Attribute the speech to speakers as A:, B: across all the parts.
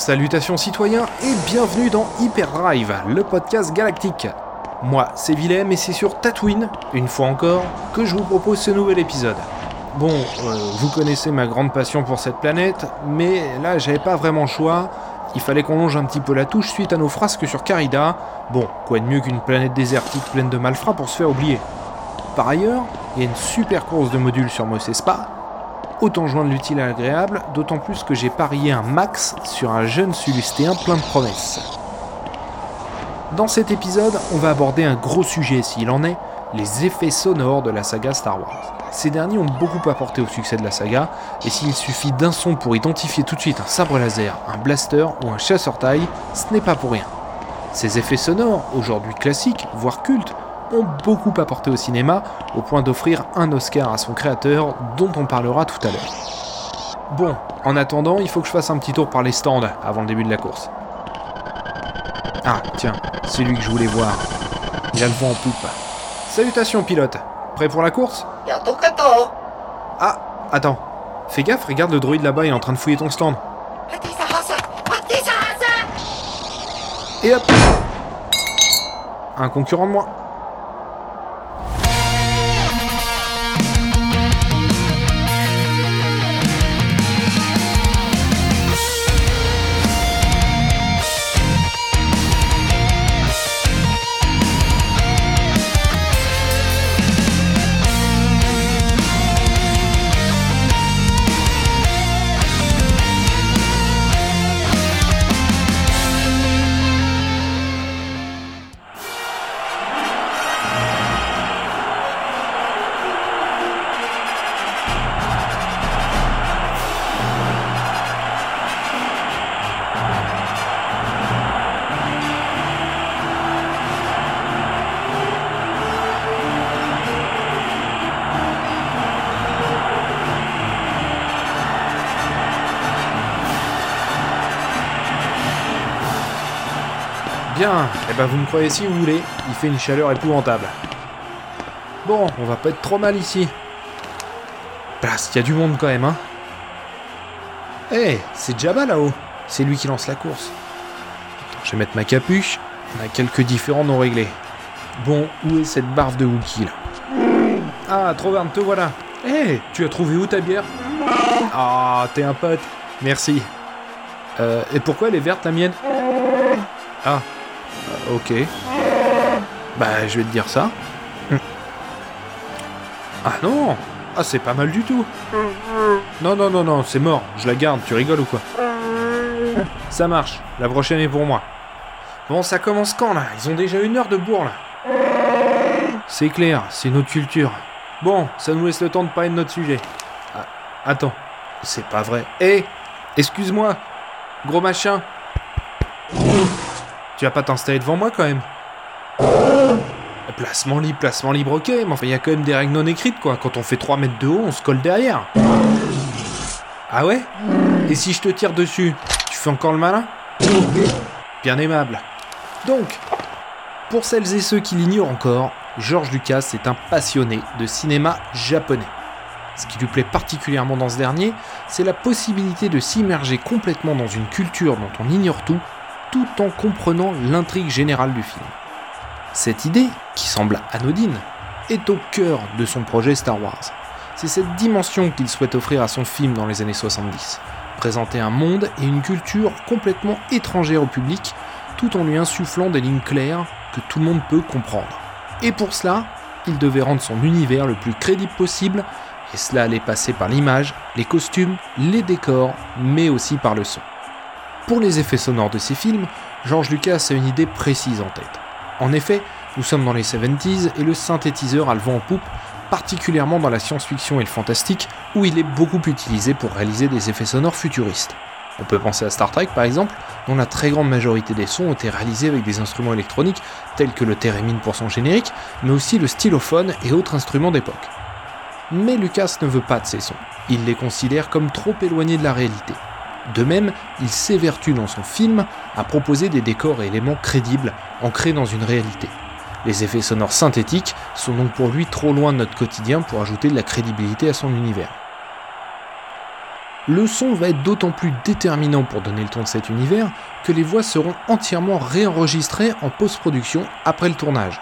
A: Salutations citoyens et bienvenue dans Hyperdrive, le podcast galactique. Moi, c'est Willem et c'est sur Tatooine, une fois encore, que je vous propose ce nouvel épisode. Bon, euh, vous connaissez ma grande passion pour cette planète, mais là j'avais pas vraiment le choix. Il fallait qu'on longe un petit peu la touche suite à nos frasques sur Carida. Bon, quoi de mieux qu'une planète désertique pleine de malfrats pour se faire oublier? Par ailleurs, il y a une super course de modules sur Mos Espa, Autant joindre l'utile à l'agréable, d'autant plus que j'ai parié un max sur un jeune Sulustéen plein de promesses. Dans cet épisode, on va aborder un gros sujet s'il en est, les effets sonores de la saga Star Wars. Ces derniers ont beaucoup apporté au succès de la saga, et s'il suffit d'un son pour identifier tout de suite un sabre laser, un blaster ou un chasseur-taille, ce n'est pas pour rien. Ces effets sonores, aujourd'hui classiques, voire cultes, ont beaucoup apporté au cinéma, au point d'offrir un Oscar à son créateur, dont on parlera tout à l'heure. Bon, en attendant, il faut que je fasse un petit tour par les stands avant le début de la course. Ah, tiens, c'est lui que je voulais voir. Il a le vent en poupe. Salutations, pilote. Prêt pour la course? Ah, attends. Fais gaffe, regarde le droïde là-bas, il est en train de fouiller ton stand. Et hop Un concurrent de moi. Bien, eh ben vous me croyez si vous voulez, il fait une chaleur épouvantable. Bon, on va pas être trop mal ici. Place, il y a du monde quand même, hein. Eh, c'est Jabba là-haut. C'est lui qui lance la course. Je vais mettre ma capuche. On a quelques différents non réglés. Bon, où est cette barbe de Wookie là? Ah, Troverne, te voilà. Eh, tu as trouvé où ta bière? Ah, t'es un pote. Merci. Euh, et pourquoi elle est verte la mienne? Ah, euh, ok. Bah, je vais te dire ça. Ah non Ah, c'est pas mal du tout. Non, non, non, non, c'est mort. Je la garde, tu rigoles ou quoi? Ça marche. La prochaine est pour moi. Bon, ça commence quand là? Ils ont déjà une heure de bourre là. C'est clair, c'est notre culture. Bon, ça nous laisse le temps de parler de notre sujet. Ah, attends, c'est pas vrai. Hé Excuse-moi Gros machin Tu vas pas t'installer devant moi quand même Placement libre, placement libre, ok, mais enfin, il y a quand même des règles non écrites, quoi. Quand on fait 3 mètres de haut, on se colle derrière. Ah ouais? Et si je te tire dessus, tu fais encore le malin? Bien aimable. Donc, pour celles et ceux qui l'ignorent encore, George Lucas est un passionné de cinéma japonais. Ce qui lui plaît particulièrement dans ce dernier, c'est la possibilité de s'immerger complètement dans une culture dont on ignore tout, tout en comprenant l'intrigue générale du film. Cette idée, qui semble anodine, est au cœur de son projet Star Wars. C'est cette dimension qu'il souhaite offrir à son film dans les années 70. Présenter un monde et une culture complètement étrangère au public, tout en lui insufflant des lignes claires que tout le monde peut comprendre. Et pour cela, il devait rendre son univers le plus crédible possible, et cela allait passer par l'image, les costumes, les décors, mais aussi par le son. Pour les effets sonores de ses films, George Lucas a une idée précise en tête. En effet, nous sommes dans les 70s et le synthétiseur a le vent en poupe, particulièrement dans la science-fiction et le fantastique, où il est beaucoup utilisé pour réaliser des effets sonores futuristes. On peut penser à Star Trek par exemple, dont la très grande majorité des sons ont été réalisés avec des instruments électroniques tels que le thérémine pour son générique, mais aussi le stylophone et autres instruments d'époque. Mais Lucas ne veut pas de ces sons, il les considère comme trop éloignés de la réalité. De même, il s'évertue dans son film à proposer des décors et éléments crédibles, ancrés dans une réalité. Les effets sonores synthétiques sont donc pour lui trop loin de notre quotidien pour ajouter de la crédibilité à son univers. le son va être d'autant plus déterminant pour donner le ton de cet univers que les voix seront entièrement réenregistrées en post-production après le tournage.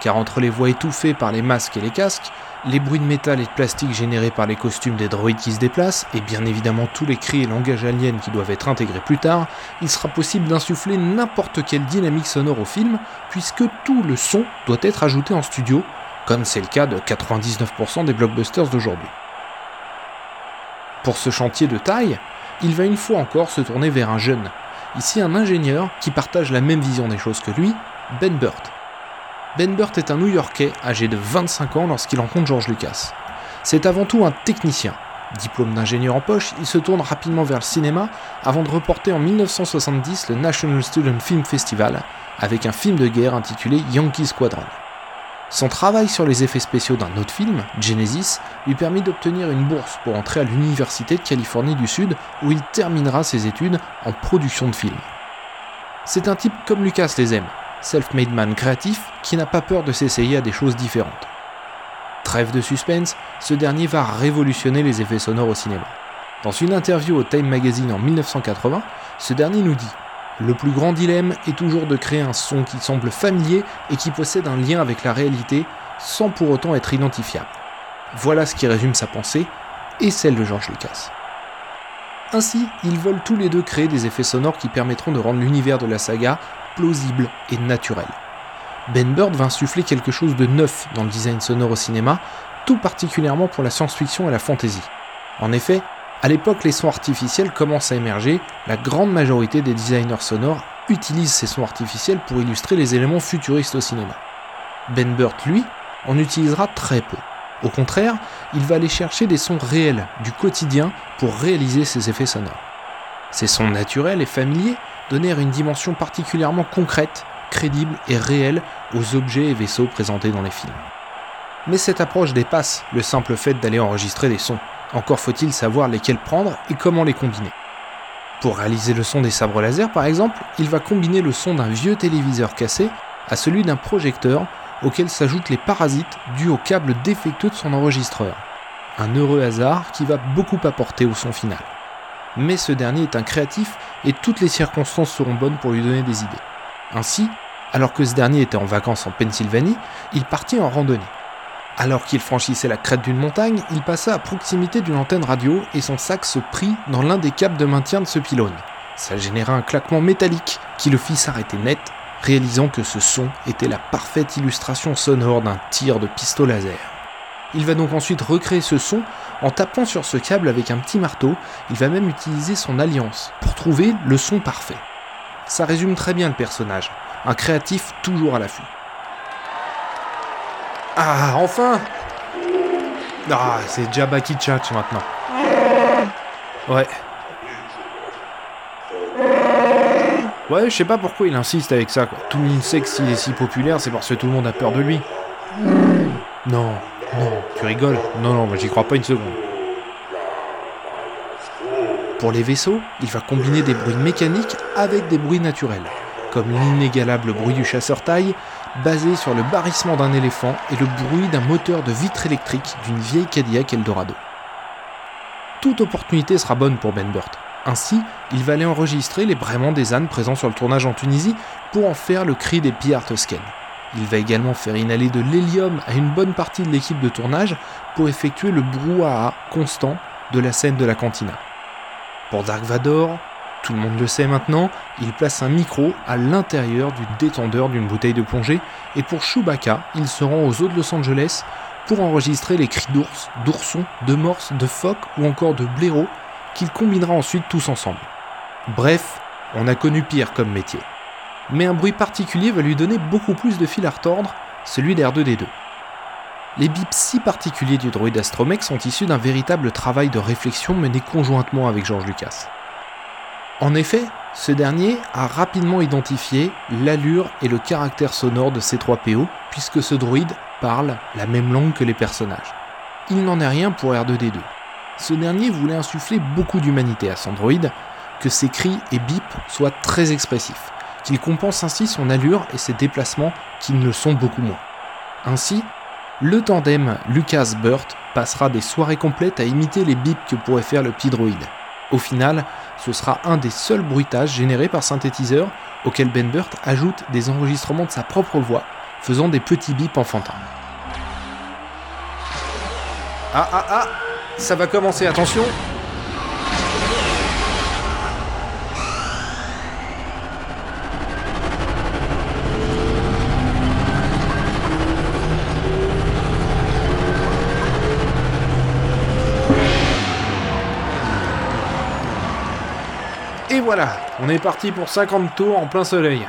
A: Car entre les voix étouffées par les masques et les casques, les bruits de métal et de plastique générés par les costumes des droïdes qui se déplacent, et bien évidemment tous les cris et langages aliens qui doivent être intégrés plus tard, il sera possible d'insuffler n'importe quelle dynamique sonore au film, puisque tout le son doit être ajouté en studio, comme c'est le cas de 99% des blockbusters d'aujourd'hui. Pour ce chantier de taille, il va une fois encore se tourner vers un jeune, ici un ingénieur qui partage la même vision des choses que lui, Ben Burt. Ben Burt est un New-Yorkais âgé de 25 ans lorsqu'il rencontre George Lucas. C'est avant tout un technicien. Diplôme d'ingénieur en poche, il se tourne rapidement vers le cinéma avant de reporter en 1970 le National Student Film Festival avec un film de guerre intitulé Yankee Squadron. Son travail sur les effets spéciaux d'un autre film, Genesis, lui permet d'obtenir une bourse pour entrer à l'Université de Californie du Sud où il terminera ses études en production de films. C'est un type comme Lucas les aime, self-made man créatif qui n'a pas peur de s'essayer à des choses différentes. Trêve de suspense, ce dernier va révolutionner les effets sonores au cinéma. Dans une interview au Time Magazine en 1980, ce dernier nous dit Le plus grand dilemme est toujours de créer un son qui semble familier et qui possède un lien avec la réalité sans pour autant être identifiable. Voilà ce qui résume sa pensée et celle de George Lucas. Ainsi, ils veulent tous les deux créer des effets sonores qui permettront de rendre l'univers de la saga plausible et naturel. Ben Bird va insuffler quelque chose de neuf dans le design sonore au cinéma, tout particulièrement pour la science-fiction et la fantasy. En effet, à l'époque, les sons artificiels commencent à émerger, la grande majorité des designers sonores utilisent ces sons artificiels pour illustrer les éléments futuristes au cinéma. Ben Burt, lui, en utilisera très peu. Au contraire, il va aller chercher des sons réels, du quotidien, pour réaliser ces effets sonores. Ces sons naturels et familiers donnèrent une dimension particulièrement concrète, crédible et réelle aux objets et vaisseaux présentés dans les films. Mais cette approche dépasse le simple fait d'aller enregistrer des sons. Encore faut-il savoir lesquels prendre et comment les combiner. Pour réaliser le son des sabres laser par exemple, il va combiner le son d'un vieux téléviseur cassé à celui d'un projecteur auquel s'ajoutent les parasites dus au câble défectueux de son enregistreur. Un heureux hasard qui va beaucoup apporter au son final mais ce dernier est un créatif et toutes les circonstances seront bonnes pour lui donner des idées. Ainsi, alors que ce dernier était en vacances en Pennsylvanie, il partit en randonnée. Alors qu'il franchissait la crête d'une montagne, il passa à proximité d'une antenne radio et son sac se prit dans l'un des câbles de maintien de ce pylône. Ça généra un claquement métallique qui le fit s'arrêter net, réalisant que ce son était la parfaite illustration sonore d'un tir de pistolet laser. Il va donc ensuite recréer ce son en tapant sur ce câble avec un petit marteau. Il va même utiliser son alliance pour trouver le son parfait. Ça résume très bien le personnage, un créatif toujours à l'affût. Ah, enfin Ah, c'est Jabba qui tchatche maintenant. Ouais. Ouais, je sais pas pourquoi il insiste avec ça. Tout le monde sait que s'il est si populaire, c'est parce que tout le monde a peur de lui. Non, non, tu rigoles Non, non, moi j'y crois pas une seconde. Pour les vaisseaux, il va combiner des bruits mécaniques avec des bruits naturels, comme l'inégalable bruit du chasseur-taille, basé sur le barrissement d'un éléphant et le bruit d'un moteur de vitre électrique d'une vieille Cadillac Eldorado. Toute opportunité sera bonne pour Ben Burt. Ainsi, il va aller enregistrer les braiements des ânes présents sur le tournage en Tunisie pour en faire le cri des pillards toscaines. Il va également faire inhaler de l'hélium à une bonne partie de l'équipe de tournage pour effectuer le brouhaha constant de la scène de la cantina. Pour Dark Vador, tout le monde le sait maintenant, il place un micro à l'intérieur du détendeur d'une bouteille de plongée, et pour Chewbacca, il se rend aux eaux de Los Angeles pour enregistrer les cris d'ours, d'ourson, de morse, de phoque ou encore de blaireau qu'il combinera ensuite tous ensemble. Bref, on a connu pire comme métier mais un bruit particulier va lui donner beaucoup plus de fil à retordre, celui d'R2D2. Les bips si particuliers du droïde Astromech sont issus d'un véritable travail de réflexion mené conjointement avec George Lucas. En effet, ce dernier a rapidement identifié l'allure et le caractère sonore de ces 3 PO, puisque ce droïde parle la même langue que les personnages. Il n'en est rien pour R2D2. Ce dernier voulait insuffler beaucoup d'humanité à son droïde, que ses cris et bips soient très expressifs qu'il compense ainsi son allure et ses déplacements qui ne le sont beaucoup moins. Ainsi, Le tandem Lucas-Burt passera des soirées complètes à imiter les bips que pourrait faire le petit droïde. Au final, ce sera un des seuls bruitages générés par synthétiseur auquel Ben Burt ajoute des enregistrements de sa propre voix, faisant des petits bips enfantins. Ah ah ah Ça va commencer, attention Et voilà, on est parti pour 50 tours en plein soleil.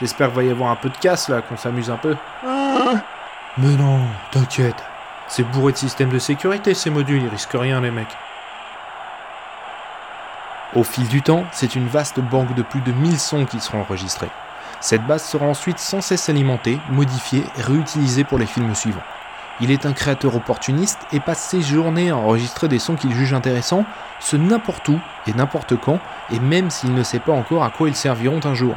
A: J'espère qu'il va y avoir un peu de casse là, qu'on s'amuse un peu. Mais non, t'inquiète. C'est bourré de systèmes de sécurité ces modules, ils risquent rien les mecs. Au fil du temps, c'est une vaste banque de plus de 1000 sons qui seront enregistrés. Cette base sera ensuite sans cesse alimentée, modifiée et réutilisée pour les films suivants. Il est un créateur opportuniste et passe ses journées à enregistrer des sons qu'il juge intéressants, ce n'importe où et n'importe quand, et même s'il ne sait pas encore à quoi ils serviront un jour.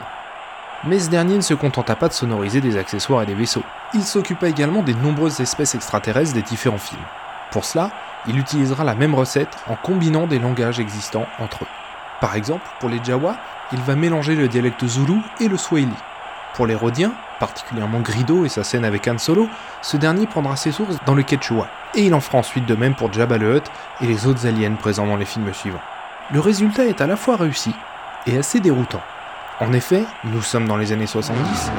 A: Mais ce dernier ne se contenta pas de sonoriser des accessoires et des vaisseaux. Il s'occupa également des nombreuses espèces extraterrestres des différents films. Pour cela, il utilisera la même recette en combinant des langages existants entre eux. Par exemple, pour les Jawa, il va mélanger le dialecte zoulou et le swahili. Pour les Rhodiens, particulièrement Grido et sa scène avec Han Solo, ce dernier prendra ses sources dans le Quechua, et il en fera ensuite de même pour Jabba le Hutt et les autres aliens présents dans les films suivants. Le résultat est à la fois réussi et assez déroutant. En effet, nous sommes dans les années 70,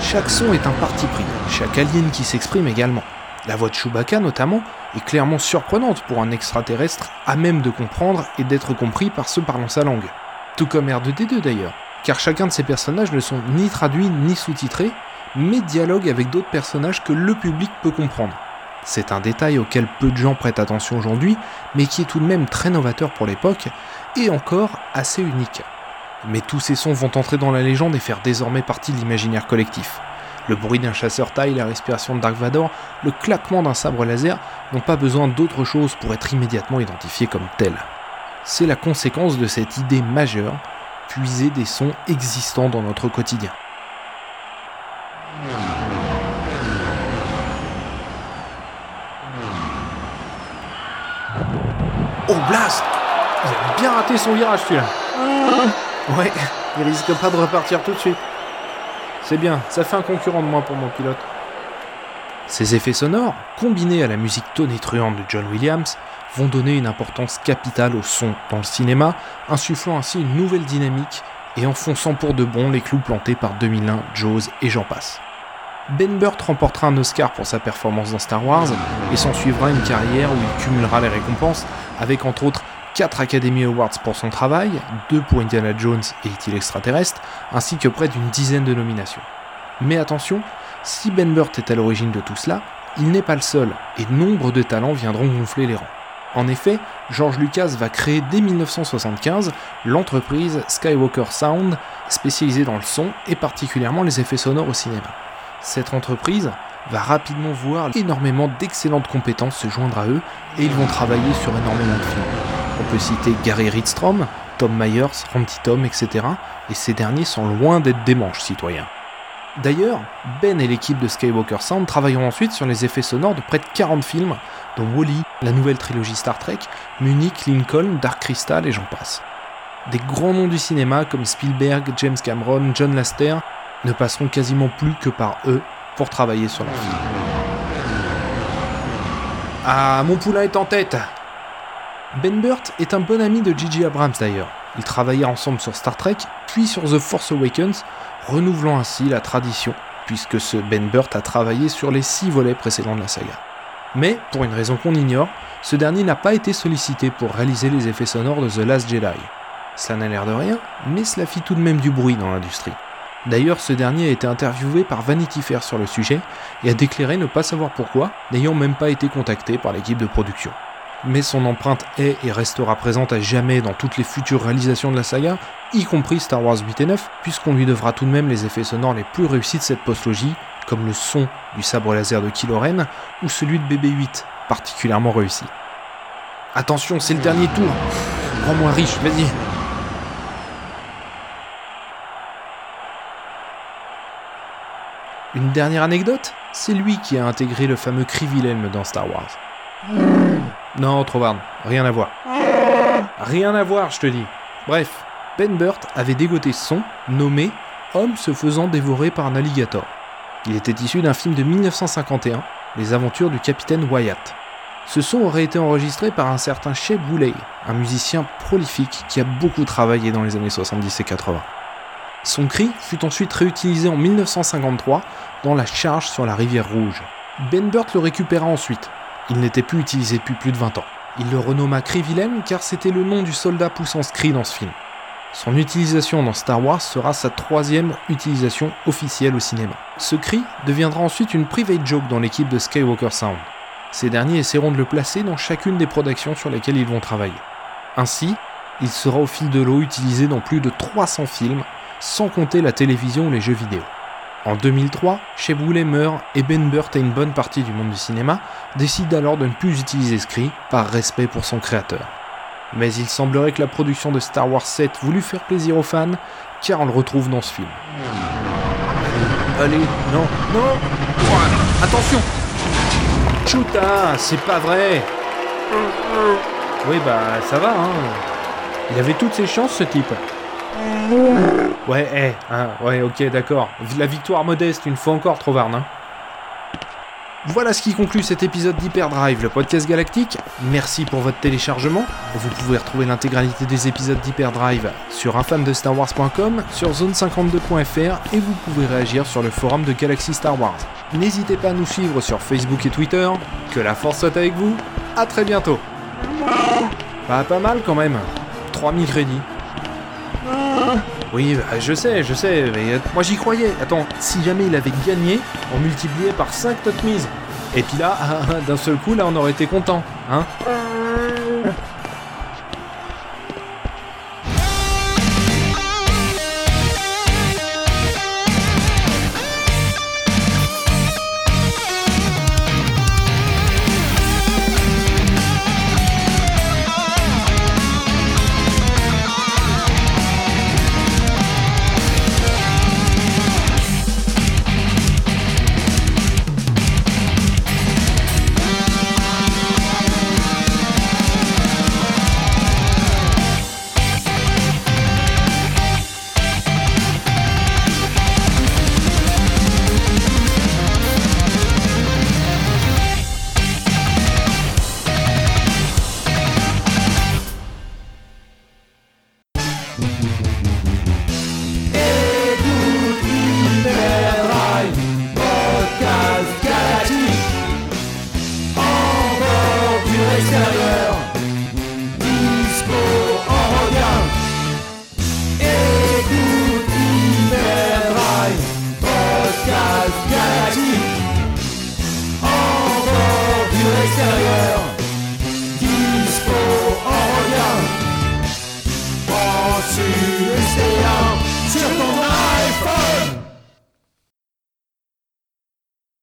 A: chaque son est un parti pris, chaque alien qui s'exprime également. La voix de Chewbacca notamment est clairement surprenante pour un extraterrestre à même de comprendre et d'être compris par ceux parlant sa langue. Tout comme R2D2 d'ailleurs, car chacun de ces personnages ne sont ni traduits ni sous-titrés, mais dialoguent avec d'autres personnages que le public peut comprendre. C'est un détail auquel peu de gens prêtent attention aujourd'hui, mais qui est tout de même très novateur pour l'époque, et encore assez unique. Mais tous ces sons vont entrer dans la légende et faire désormais partie de l'imaginaire collectif. Le bruit d'un chasseur taille, la respiration de Dark Vador, le claquement d'un sabre laser n'ont pas besoin d'autre chose pour être immédiatement identifiés comme tels. C'est la conséquence de cette idée majeure, puiser des sons existants dans notre quotidien. Oh blast Il a bien raté son virage celui-là Ouais, il risque pas de repartir tout de suite. C'est bien, ça fait un concurrent de moi pour mon pilote. Ces effets sonores, combinés à la musique tonitruante de John Williams, vont donner une importance capitale au son dans le cinéma, insufflant ainsi une nouvelle dynamique et enfonçant pour de bon les clous plantés par 2001, Jaws et j'en passe. Ben Burt remportera un Oscar pour sa performance dans Star Wars et s'en suivra une carrière où il cumulera les récompenses avec entre autres 4 Academy Awards pour son travail, 2 pour Indiana Jones et Est-il extraterrestre, ainsi que près d'une dizaine de nominations. Mais attention, si Ben Burt est à l'origine de tout cela, il n'est pas le seul, et nombre de talents viendront gonfler les rangs. En effet, George Lucas va créer dès 1975 l'entreprise Skywalker Sound, spécialisée dans le son et particulièrement les effets sonores au cinéma. Cette entreprise va rapidement voir énormément d'excellentes compétences se joindre à eux et ils vont travailler sur énormément de films. On peut citer Gary Ridstrom, Tom Myers, Randy Tom, etc. Et ces derniers sont loin d'être des manches citoyens. D'ailleurs, Ben et l'équipe de Skywalker Sound travailleront ensuite sur les effets sonores de près de 40 films, dont Wally, la nouvelle trilogie Star Trek, Munich, Lincoln, Dark Crystal et j'en passe. Des grands noms du cinéma comme Spielberg, James Cameron, John Laster ne passeront quasiment plus que par eux pour travailler sur leur film. Ah, mon poulain est en tête Ben Burt est un bon ami de Gigi Abrams d'ailleurs. Ils travaillèrent ensemble sur Star Trek, puis sur The Force Awakens, renouvelant ainsi la tradition, puisque ce Ben Burt a travaillé sur les six volets précédents de la saga. Mais, pour une raison qu'on ignore, ce dernier n'a pas été sollicité pour réaliser les effets sonores de The Last Jedi. Ça n'a l'air de rien, mais cela fit tout de même du bruit dans l'industrie. D'ailleurs, ce dernier a été interviewé par Vanity Fair sur le sujet et a déclaré ne pas savoir pourquoi, n'ayant même pas été contacté par l'équipe de production mais son empreinte est et restera présente à jamais dans toutes les futures réalisations de la saga, y compris Star Wars 8 et 9, puisqu'on lui devra tout de même les effets sonores les plus réussis de cette postlogie, comme le son du sabre laser de Kylo Ren ou celui de BB-8, particulièrement réussi. Attention, c'est le dernier tour Rends-moi riche, vas-y Une dernière anecdote? C'est lui qui a intégré le fameux cri Wilhelm dans Star Wars. Non, Trovarne, rien à voir. Rien à voir, je te dis. Bref, Ben Burt avait dégoté son, nommé Homme se faisant dévorer par un alligator. Il était issu d'un film de 1951, Les aventures du capitaine Wyatt. Ce son aurait été enregistré par un certain Shep Woolley, un musicien prolifique qui a beaucoup travaillé dans les années 70 et 80. Son cri fut ensuite réutilisé en 1953 dans La Charge sur la rivière Rouge. Ben Burt le récupéra ensuite. Il n'était plus utilisé depuis plus de 20 ans. Il le renomma Cri Willem car c'était le nom du soldat poussant cri dans ce film. Son utilisation dans Star Wars sera sa troisième utilisation officielle au cinéma. Ce cri deviendra ensuite une private joke dans l'équipe de Skywalker Sound. Ces derniers essaieront de le placer dans chacune des productions sur lesquelles ils vont travailler. Ainsi, il sera au fil de l'eau utilisé dans plus de 300 films, sans compter la télévision ou les jeux vidéo. En 2003, Cheboulet meurt et Ben Burt et une bonne partie du monde du cinéma décident alors de ne plus utiliser cri par respect pour son créateur. Mais il semblerait que la production de Star Wars 7 voulut faire plaisir aux fans, car on le retrouve dans ce film. Allez, non, non Attention Chuta, c'est pas vrai Oui, bah ça va, hein. Il avait toutes ses chances, ce type. Ouais, eh, hein, ouais, ok, d'accord. La victoire modeste, une fois encore, Trovarne. Hein. Voilà ce qui conclut cet épisode d'Hyperdrive, le podcast galactique. Merci pour votre téléchargement. Vous pouvez retrouver l'intégralité des épisodes d'Hyperdrive sur infamdestarwars.com, sur zone52.fr et vous pouvez réagir sur le forum de Galaxy Star Wars. N'hésitez pas à nous suivre sur Facebook et Twitter. Que la force soit avec vous. À très bientôt. Pas mal quand même. 3000 crédits. Oui, bah, je sais, je sais, mais euh, moi j'y croyais. Attends, si jamais il avait gagné, on multipliait par 5 notre mise. Et puis là, d'un seul coup, là on aurait été content, hein?